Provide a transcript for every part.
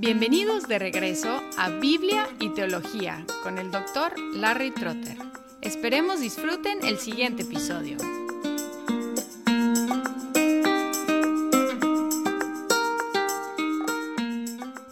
Bienvenidos de regreso a Biblia y Teología con el doctor Larry Trotter. Esperemos disfruten el siguiente episodio.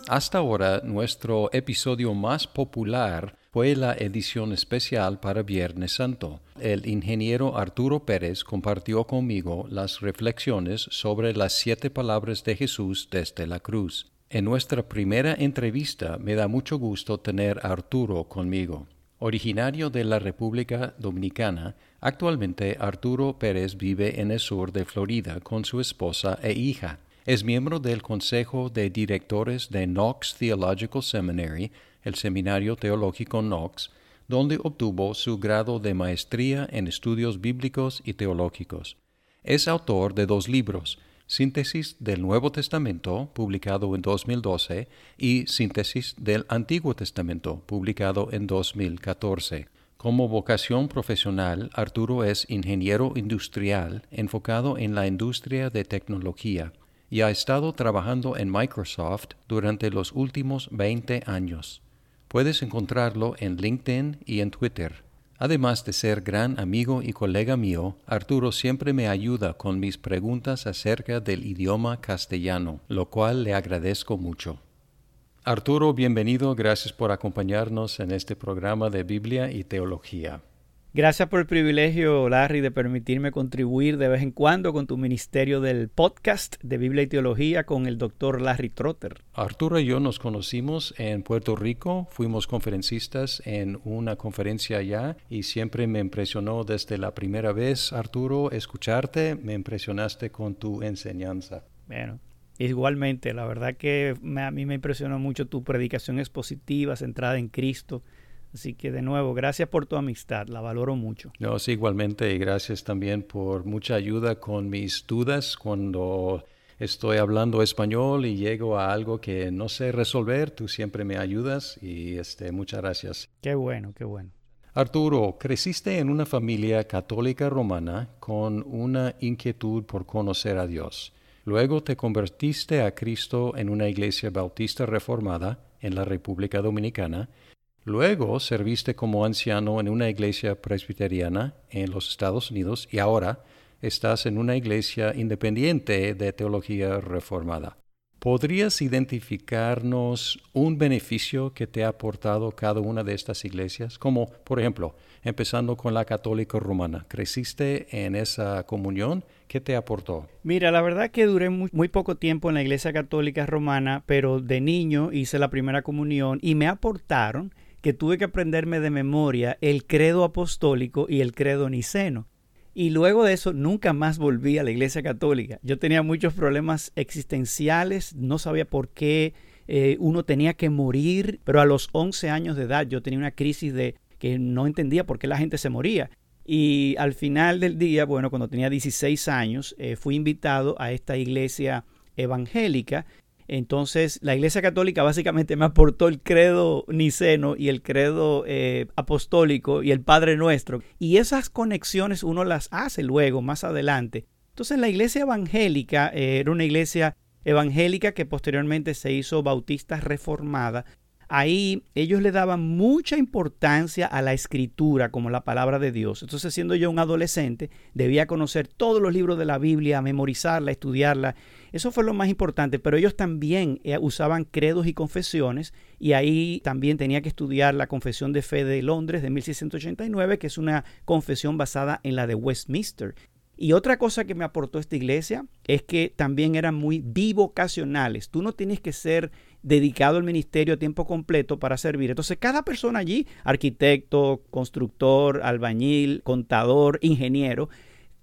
Hasta ahora, nuestro episodio más popular fue la edición especial para Viernes Santo. El ingeniero Arturo Pérez compartió conmigo las reflexiones sobre las siete palabras de Jesús desde la cruz. En nuestra primera entrevista me da mucho gusto tener a Arturo conmigo. Originario de la República Dominicana, actualmente Arturo Pérez vive en el sur de Florida con su esposa e hija. Es miembro del Consejo de Directores de Knox Theological Seminary, el Seminario Teológico Knox, donde obtuvo su grado de maestría en estudios bíblicos y teológicos. Es autor de dos libros, Síntesis del Nuevo Testamento, publicado en 2012, y Síntesis del Antiguo Testamento, publicado en 2014. Como vocación profesional, Arturo es ingeniero industrial enfocado en la industria de tecnología y ha estado trabajando en Microsoft durante los últimos 20 años. Puedes encontrarlo en LinkedIn y en Twitter. Además de ser gran amigo y colega mío, Arturo siempre me ayuda con mis preguntas acerca del idioma castellano, lo cual le agradezco mucho. Arturo, bienvenido, gracias por acompañarnos en este programa de Biblia y Teología. Gracias por el privilegio, Larry, de permitirme contribuir de vez en cuando con tu ministerio del podcast de Biblia y Teología con el doctor Larry Trotter. Arturo y yo nos conocimos en Puerto Rico, fuimos conferencistas en una conferencia allá y siempre me impresionó desde la primera vez, Arturo, escucharte, me impresionaste con tu enseñanza. Bueno, igualmente, la verdad que a mí me impresionó mucho tu predicación expositiva, centrada en Cristo Así que de nuevo, gracias por tu amistad, la valoro mucho. No, sí, igualmente, y gracias también por mucha ayuda con mis dudas cuando estoy hablando español y llego a algo que no sé resolver, tú siempre me ayudas y este, muchas gracias. Qué bueno, qué bueno. Arturo, creciste en una familia católica romana con una inquietud por conocer a Dios. Luego te convertiste a Cristo en una iglesia bautista reformada en la República Dominicana Luego serviste como anciano en una iglesia presbiteriana en los Estados Unidos y ahora estás en una iglesia independiente de teología reformada. ¿Podrías identificarnos un beneficio que te ha aportado cada una de estas iglesias? Como, por ejemplo, empezando con la católica romana. ¿Creciste en esa comunión? ¿Qué te aportó? Mira, la verdad que duré muy, muy, poco tiempo en la iglesia católica romana, pero de niño hice la primera comunión y me aportaron que tuve que aprenderme de memoria el credo apostólico y el credo niceno. Y luego de eso nunca más volví a la iglesia católica. Yo tenía muchos problemas existenciales, no sabía por qué eh, uno tenía que morir, pero a los 11 años de edad yo tenía una crisis de que no entendía por qué la gente se moría. Y al final del día, bueno, cuando tenía 16 años, eh, fui invitado a esta iglesia evangélica entonces, la Iglesia Católica básicamente me aportó el credo niceno y el credo eh, apostólico y el Padre Nuestro. Y esas conexiones uno las hace luego, más adelante. Entonces, la Iglesia Evangélica eh, era una iglesia evangélica que posteriormente se hizo bautista reformada. Ahí ellos le daban mucha importancia a la escritura como la palabra de Dios. Entonces, siendo yo un adolescente, debía conocer todos los libros de la Biblia, memorizarla, estudiarla eso fue lo más importante, pero ellos también eh, usaban credos y confesiones y ahí también tenía que estudiar la Confesión de Fe de Londres de 1689, que es una confesión basada en la de Westminster. Y otra cosa que me aportó esta iglesia es que también eran muy bivocacionales. Tú no tienes que ser dedicado al ministerio a tiempo completo para servir. Entonces, cada persona allí, arquitecto, constructor, albañil, contador, ingeniero,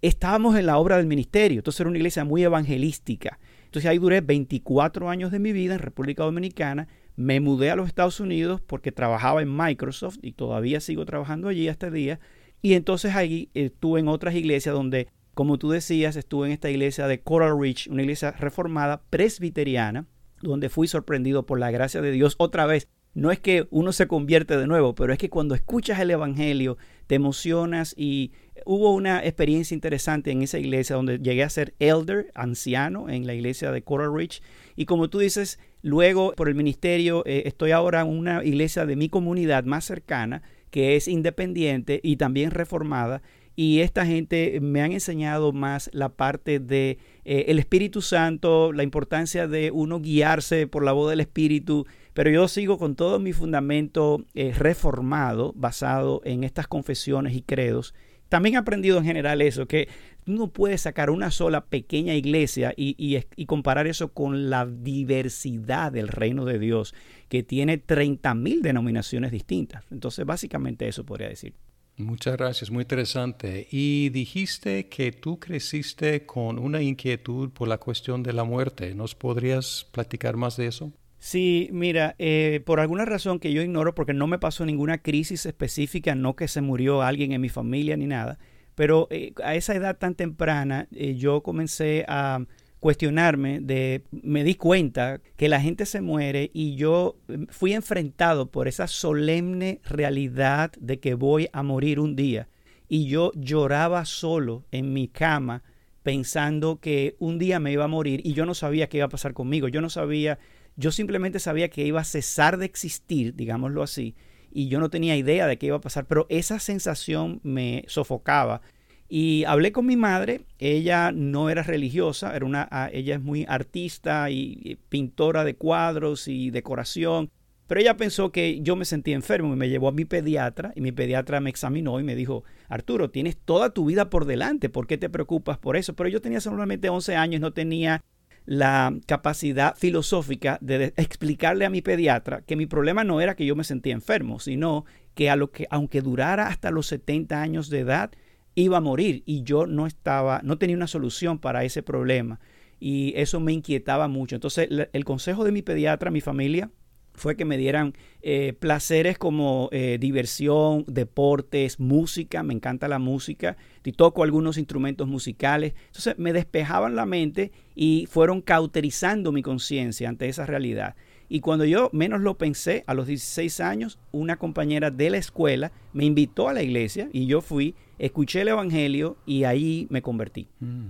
estábamos en la obra del ministerio. Entonces era una iglesia muy evangelística. Entonces ahí duré 24 años de mi vida en República Dominicana. Me mudé a los Estados Unidos porque trabajaba en Microsoft y todavía sigo trabajando allí hasta el día. Y entonces ahí estuve en otras iglesias donde, como tú decías, estuve en esta iglesia de Coral Ridge, una iglesia reformada presbiteriana, donde fui sorprendido por la gracia de Dios otra vez no es que uno se convierte de nuevo, pero es que cuando escuchas el Evangelio te emocionas y hubo una experiencia interesante en esa iglesia donde llegué a ser elder, anciano, en la iglesia de Coral Ridge. Y como tú dices, luego por el ministerio eh, estoy ahora en una iglesia de mi comunidad más cercana, que es independiente y también reformada. Y esta gente me han enseñado más la parte de eh, el Espíritu Santo, la importancia de uno guiarse por la voz del Espíritu, pero yo sigo con todo mi fundamento eh, reformado, basado en estas confesiones y credos. También he aprendido en general eso, que uno puede sacar una sola pequeña iglesia y, y, comparar eso con la diversidad del reino de Dios, que tiene 30 mil denominaciones distintas. Entonces, básicamente eso podría decir. Muchas gracias, muy interesante. Y dijiste que tú creciste con una inquietud por la cuestión de la muerte. ¿Nos podrías platicar más de eso? Sí, mira, eh, por alguna razón que yo ignoro, porque no me pasó ninguna crisis específica, no que se murió alguien en mi familia ni nada, pero eh, a esa edad tan temprana eh, yo comencé a cuestionarme, de, me di cuenta que la gente se muere y yo fui enfrentado por esa solemne realidad de que voy a morir un día. Y yo lloraba solo en mi cama pensando que un día me iba a morir y yo no sabía qué iba a pasar conmigo. Yo no sabía yo simplemente sabía que iba a cesar de existir, digámoslo así, y yo no tenía idea de qué iba a pasar, pero esa sensación me sofocaba. Y hablé con mi madre, ella no era religiosa, era una, ah, ella es muy artista y pintora de cuadros y decoración, pero ella pensó que yo me sentía enfermo y me llevó a mi pediatra y mi pediatra me examinó y me dijo, Arturo, tienes toda tu vida por delante, ¿por qué te preocupas por eso? Pero yo tenía solamente 11 años, no tenía la capacidad filosófica de explicarle a mi pediatra que mi problema no era que yo me sentía enfermo, sino que, a lo que aunque durara hasta los 70 años de edad, iba a morir y yo no estaba, no tenía una solución para ese problema. Y eso me inquietaba mucho. Entonces, el consejo de mi pediatra, mi familia, fue que me dieran eh, placeres como eh, diversión, deportes, música, me encanta la música, y toco algunos instrumentos musicales. Entonces me despejaban la mente y fueron cauterizando mi conciencia ante esa realidad. Y cuando yo menos lo pensé, a los 16 años, una compañera de la escuela me invitó a la iglesia y yo fui, escuché el Evangelio y ahí me convertí. Mm,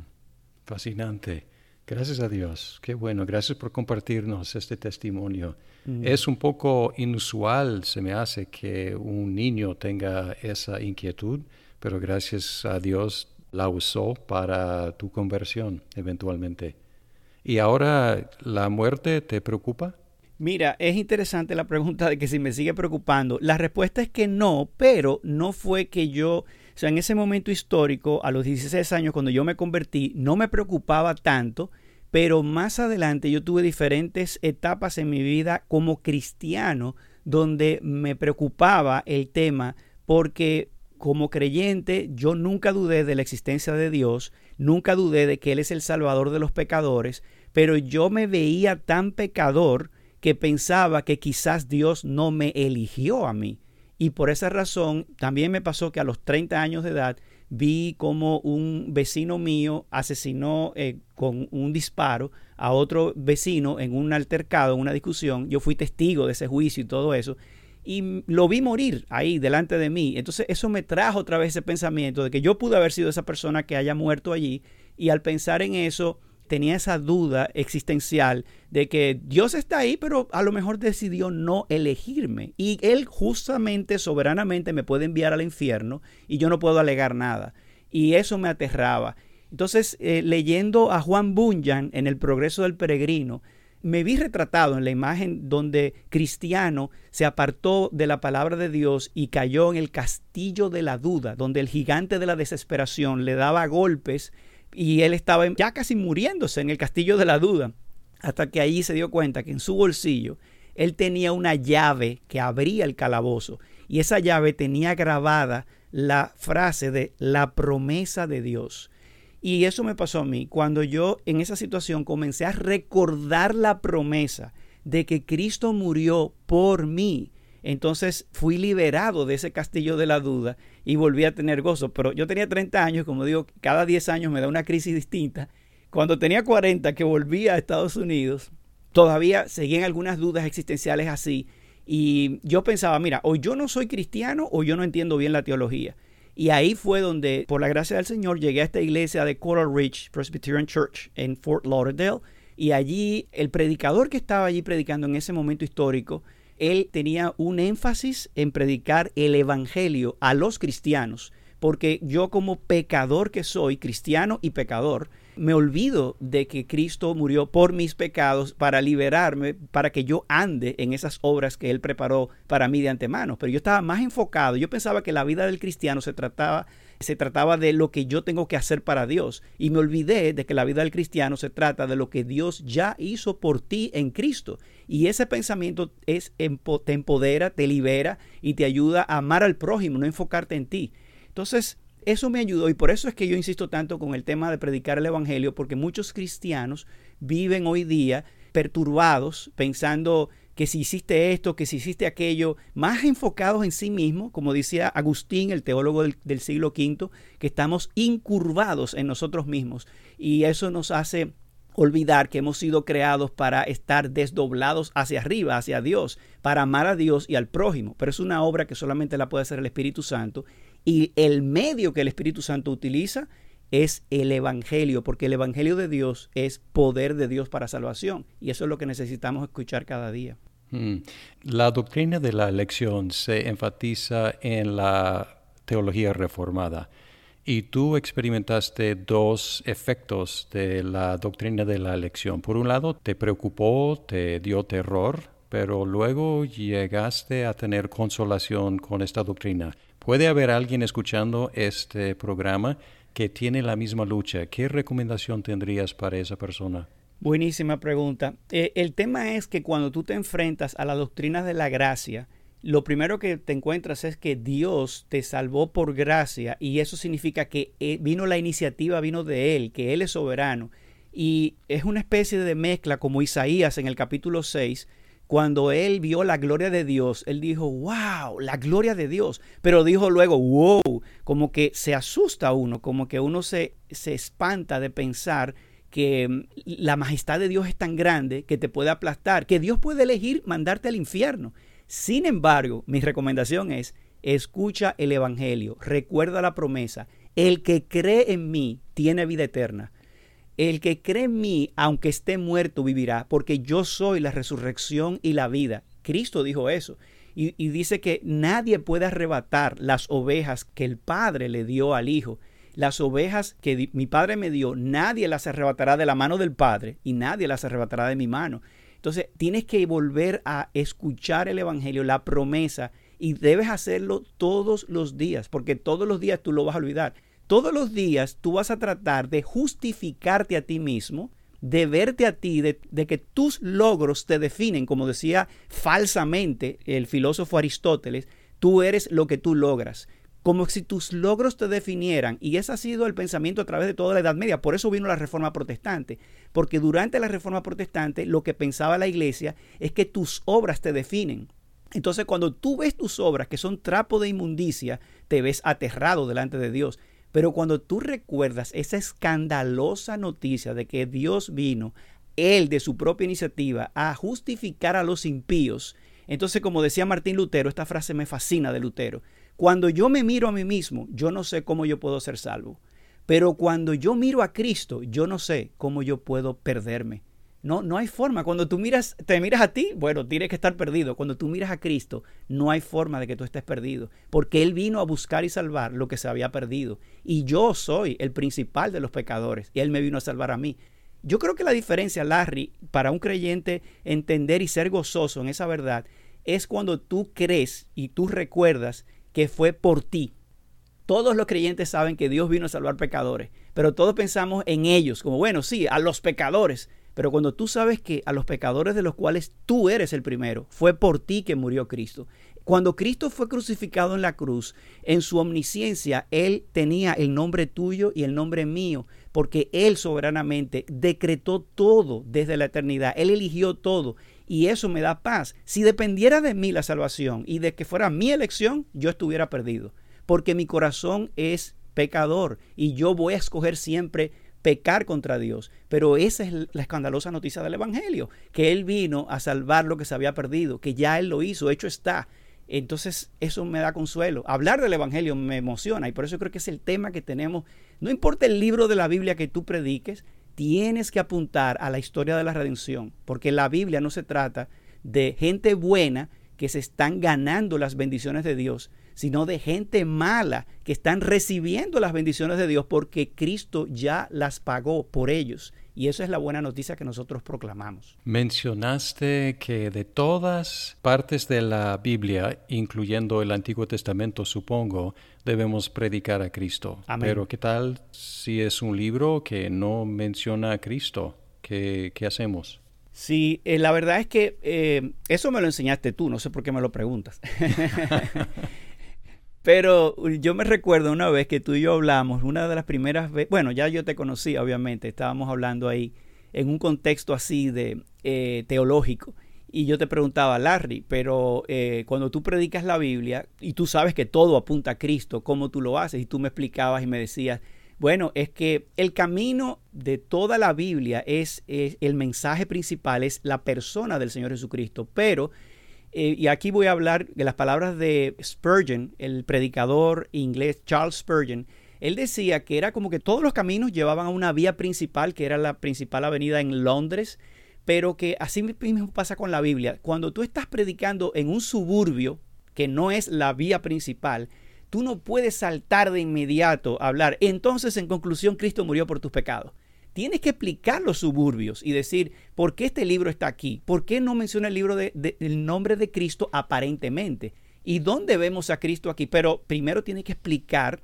fascinante. Gracias a Dios. Qué bueno. Gracias por compartirnos este testimonio. Mm. Es un poco inusual, se me hace, que un niño tenga esa inquietud, pero gracias a Dios la usó para tu conversión eventualmente. ¿Y ahora la muerte te preocupa? Mira, es interesante la pregunta de que si me sigue preocupando. La respuesta es que no, pero no fue que yo, o sea, en ese momento histórico, a los 16 años, cuando yo me convertí, no me preocupaba tanto pero más adelante yo tuve diferentes etapas en mi vida como cristiano donde me preocupaba el tema porque como creyente yo nunca dudé de la existencia de Dios, nunca dudé de que Él es el Salvador de los pecadores, pero yo me veía tan pecador que pensaba que quizás Dios no me eligió a mí. Y por esa razón también me pasó que a los 30 años de edad vi como un vecino mío asesinó eh, con un disparo a otro vecino en un altercado, en una discusión. Yo fui testigo de ese juicio y todo eso. Y lo vi morir ahí delante de mí. Entonces eso me trajo otra vez ese pensamiento de que yo pude haber sido esa persona que haya muerto allí. Y al pensar en eso, tenía esa duda existencial de que Dios está ahí, pero a lo mejor decidió no elegirme. Y Él justamente, soberanamente, me puede enviar al infierno y yo no puedo alegar nada. Y eso me aterraba. Entonces, eh, leyendo a Juan Bunyan en El Progreso del Peregrino, me vi retratado en la imagen donde Cristiano se apartó de la palabra de Dios y cayó en el castillo de la duda, donde el gigante de la desesperación le daba golpes y él estaba ya casi muriéndose en el castillo de la duda, hasta que allí se dio cuenta que en su bolsillo él tenía una llave que abría el calabozo y esa llave tenía grabada la frase de la promesa de Dios. Y eso me pasó a mí cuando yo en esa situación comencé a recordar la promesa de que Cristo murió por mí entonces fui liberado de ese castillo de la duda y volví a tener gozo. Pero yo tenía 30 años, como digo, cada 10 años me da una crisis distinta. Cuando tenía 40, que volví a Estados Unidos, todavía seguían algunas dudas existenciales así. Y yo pensaba, mira, o yo no soy cristiano o yo no entiendo bien la teología. Y ahí fue donde, por la gracia del Señor, llegué a esta iglesia de Coral Ridge Presbyterian Church en Fort Lauderdale. Y allí el predicador que estaba allí predicando en ese momento histórico, él tenía un énfasis en predicar el Evangelio a los cristianos porque yo como pecador que soy, cristiano y pecador, me olvido de que Cristo murió por mis pecados para liberarme, para que yo ande en esas obras que Él preparó para mí de antemano. Pero yo estaba más enfocado, yo pensaba que la vida del cristiano se trataba, se trataba de lo que yo tengo que hacer para Dios. Y me olvidé de que la vida del cristiano se trata de lo que Dios ya hizo por ti en Cristo. Y ese pensamiento es, te empodera, te libera y te ayuda a amar al prójimo, no enfocarte en ti. Entonces, eso me ayudó y por eso es que yo insisto tanto con el tema de predicar el Evangelio, porque muchos cristianos viven hoy día perturbados, pensando que si hiciste esto, que si hiciste aquello, más enfocados en sí mismos, como decía Agustín, el teólogo del, del siglo V, que estamos incurvados en nosotros mismos. Y eso nos hace olvidar que hemos sido creados para estar desdoblados hacia arriba, hacia Dios, para amar a Dios y al prójimo. Pero es una obra que solamente la puede hacer el Espíritu Santo y el medio que el Espíritu Santo utiliza es el Evangelio, porque el Evangelio de Dios es poder de Dios para salvación. Y eso es lo que necesitamos escuchar cada día. Mm. La doctrina de la elección se enfatiza en la teología reformada. Y tú experimentaste dos efectos de la doctrina de la elección. Por un lado, te preocupó, te dio terror, pero luego llegaste a tener consolación con esta doctrina. Puede haber alguien escuchando este programa que tiene la misma lucha. ¿Qué recomendación tendrías para esa persona? Buenísima pregunta. Eh, el tema es que cuando tú te enfrentas a la doctrina de la gracia, lo primero que te encuentras es que Dios te salvó por gracia y eso significa que eh, vino la iniciativa, vino de Él, que Él es soberano. Y es una especie de mezcla como Isaías en el capítulo 6, cuando él vio la gloria de Dios, él dijo, wow, la gloria de Dios. Pero dijo luego, wow, como que se asusta uno, como que uno se, se espanta de pensar que mm, la majestad de Dios es tan grande que te puede aplastar, que Dios puede elegir mandarte al infierno. Sin embargo, mi recomendación es, escucha el Evangelio, recuerda la promesa, el que cree en mí tiene vida eterna. El que cree en mí, aunque esté muerto, vivirá, porque yo soy la resurrección y la vida. Cristo dijo eso. Y, dice que nadie puede arrebatar las ovejas que el Padre le dio al Hijo. Las ovejas que mi Padre me dio, nadie las arrebatará de la mano del Padre y nadie las arrebatará de mi mano. Entonces tienes que volver a escuchar el Evangelio, la promesa, y debes hacerlo todos los días, porque todos los días tú lo vas a olvidar. Todos los días tú vas a tratar de justificarte a ti mismo, de verte a ti, de, que tus logros te definen, como decía falsamente el filósofo Aristóteles, tú eres lo que tú logras como si tus logros te definieran. Y ese ha sido el pensamiento a través de toda la Edad Media. Por eso vino la Reforma Protestante. Porque durante la Reforma Protestante lo que pensaba la Iglesia es que tus obras te definen. Entonces cuando tú ves tus obras que son trapo de inmundicia, te ves aterrado delante de Dios. Pero cuando tú recuerdas esa escandalosa noticia de que Dios vino, Él de su propia iniciativa, a justificar a los impíos, entonces como decía Martín Lutero, esta frase me fascina de Lutero, cuando yo me miro a mí mismo, yo no sé cómo yo puedo ser salvo. Pero cuando yo miro a Cristo, yo no sé cómo yo puedo perderme. No, no hay forma. Cuando tú miras, te miras a ti, bueno, tienes que estar perdido. Cuando tú miras a Cristo, no hay forma de que tú estés perdido, porque Él vino a buscar y salvar lo que se había perdido. Y yo soy el principal de los pecadores, y Él me vino a salvar a mí. Yo creo que la diferencia, Larry, para un creyente entender y ser gozoso en esa verdad, es cuando tú crees y tú recuerdas que fue por ti. Todos los creyentes saben que Dios vino a salvar pecadores, pero todos pensamos en ellos, como bueno, sí, a los pecadores pero cuando tú sabes que a los pecadores de los cuales tú eres el primero, fue por ti que murió Cristo. Cuando Cristo fue crucificado en la cruz, en su omnisciencia, Él tenía el nombre tuyo y el nombre mío, porque Él soberanamente decretó todo desde la eternidad. Él eligió todo y eso me da paz. Si dependiera de mí la salvación y de que fuera mi elección, yo estuviera perdido, porque mi corazón es pecador y yo voy a escoger siempre pecar contra Dios. Pero esa es la escandalosa noticia del Evangelio, que Él vino a salvar lo que se había perdido, que ya Él lo hizo, hecho está. Entonces eso me da consuelo. Hablar del Evangelio me emociona y por eso creo que es el tema que tenemos. No importa el libro de la Biblia que tú prediques, tienes que apuntar a la historia de la redención, porque la Biblia no se trata de gente buena que se están ganando las bendiciones de Dios, sino de gente mala que están recibiendo las bendiciones de Dios porque Cristo ya las pagó por ellos. Y esa es la buena noticia que nosotros proclamamos. Mencionaste que de todas partes de la Biblia, incluyendo el Antiguo Testamento, supongo, debemos predicar a Cristo. Pero ¿qué tal si es un libro que no menciona a Cristo? ¿Qué, qué hacemos? Sí, eh, la verdad es que eh, eso me lo enseñaste tú, no sé por qué me lo preguntas. Pero yo me recuerdo una vez que tú y yo hablamos, una de las primeras veces, bueno, ya yo te conocí, obviamente, estábamos hablando ahí en un contexto así de eh, teológico. Y yo te preguntaba, Larry, pero eh, cuando tú predicas la Biblia y tú sabes que todo apunta a Cristo, ¿cómo tú lo haces? Y tú me explicabas y me decías, bueno, es que el camino de toda la Biblia es, es el mensaje principal, es la persona del Señor Jesucristo, pero eh, y aquí voy a hablar de las palabras de Spurgeon, el predicador inglés Charles Spurgeon. Él decía que era como que todos los caminos llevaban a una vía principal, que era la principal avenida en Londres, pero que así mismo pasa con la Biblia. Cuando tú estás predicando en un suburbio, que no es la vía principal, tú no puedes saltar de inmediato a hablar. Entonces, en conclusión, Cristo murió por tus pecados tienes que explicar los suburbios y decir por qué este libro está aquí, por qué no menciona el libro de, el nombre de Cristo aparentemente y dónde vemos a Cristo aquí. Pero primero tiene que explicar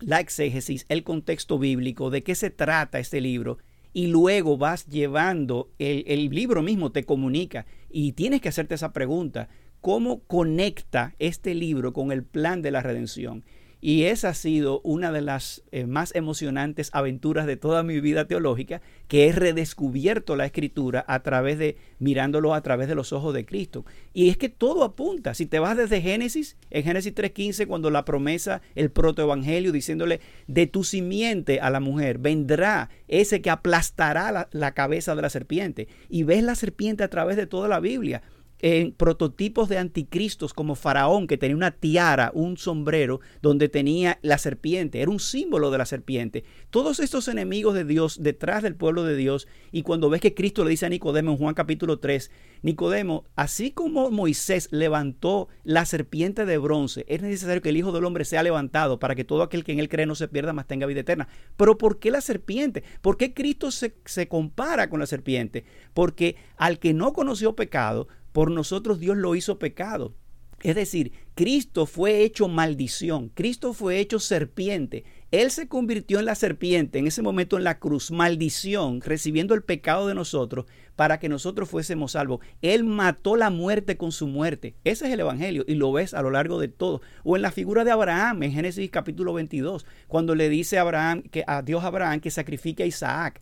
la exégesis, el contexto bíblico, de qué se trata este libro y luego vas llevando, el libro mismo te comunica y tienes que hacerte esa pregunta, ¿cómo conecta este libro con el plan de la redención? Y esa ha sido una de las eh, más emocionantes aventuras de toda mi vida teológica, que he redescubierto la escritura a través de, mirándolo a través de los ojos de Cristo. Y es que todo apunta. Si te vas desde Génesis, en Génesis 3.15, cuando la promesa, el protoevangelio, diciéndole, de tu simiente a la mujer, vendrá ese que aplastará la, la cabeza de la serpiente. Y ves la serpiente a través de toda la Biblia en prototipos de anticristos como Faraón, que tenía una tiara, un sombrero, donde tenía la serpiente, era un símbolo de la serpiente. Todos estos enemigos de Dios detrás del pueblo de Dios, y cuando ves que Cristo le dice a Nicodemo en Juan capítulo 3, Nicodemo, así como Moisés levantó la serpiente de bronce, es necesario que el Hijo del Hombre sea levantado para que todo aquel que en él cree no se pierda, mas tenga vida eterna. Pero ¿por qué la serpiente? ¿Por qué Cristo se, se compara con la serpiente? Porque al que no conoció pecado, por nosotros Dios lo hizo pecado. Es decir, Cristo fue hecho maldición, Cristo fue hecho serpiente. Él se convirtió en la serpiente en ese momento en la cruz, maldición, recibiendo el pecado de nosotros para que nosotros fuésemos salvos. Él mató la muerte con su muerte. Ese es el Evangelio y lo ves a lo largo de todo. O en la figura de Abraham en Génesis capítulo 22, cuando le dice a, Abraham, que, a Dios Abraham que sacrifique a Isaac.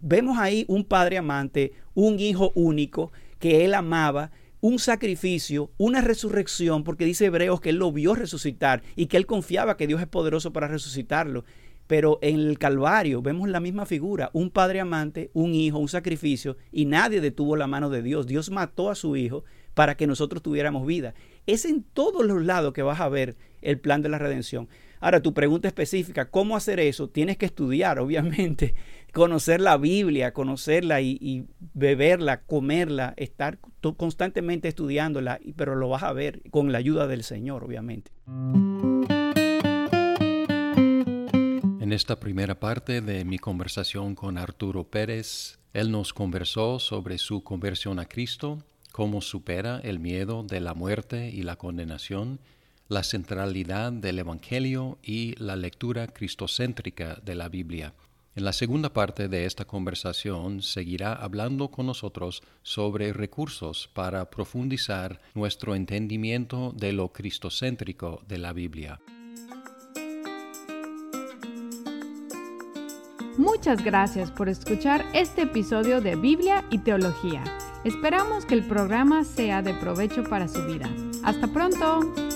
Vemos ahí un padre amante, un hijo único que él amaba, un sacrificio, una resurrección, porque dice Hebreos que él lo vio resucitar y que él confiaba que Dios es poderoso para resucitarlo. Pero en el Calvario vemos la misma figura, un padre amante, un hijo, un sacrificio, y nadie detuvo la mano de Dios. Dios mató a su hijo para que nosotros tuviéramos vida. Es en todos los lados que vas a ver el plan de la redención. Ahora, tu pregunta específica, ¿cómo hacer eso? Tienes que estudiar, obviamente, conocer la Biblia, conocerla y, beberla, comerla, estar constantemente estudiándola, pero lo vas a ver con la ayuda del Señor, obviamente. En esta primera parte de mi conversación con Arturo Pérez, él nos conversó sobre su conversión a Cristo, cómo supera el miedo de la muerte y la condenación, la centralidad del Evangelio y la lectura cristocéntrica de la Biblia. En la segunda parte de esta conversación seguirá hablando con nosotros sobre recursos para profundizar nuestro entendimiento de lo cristocéntrico de la Biblia. Muchas gracias por escuchar este episodio de Biblia y Teología. Esperamos que el programa sea de provecho para su vida. Hasta pronto.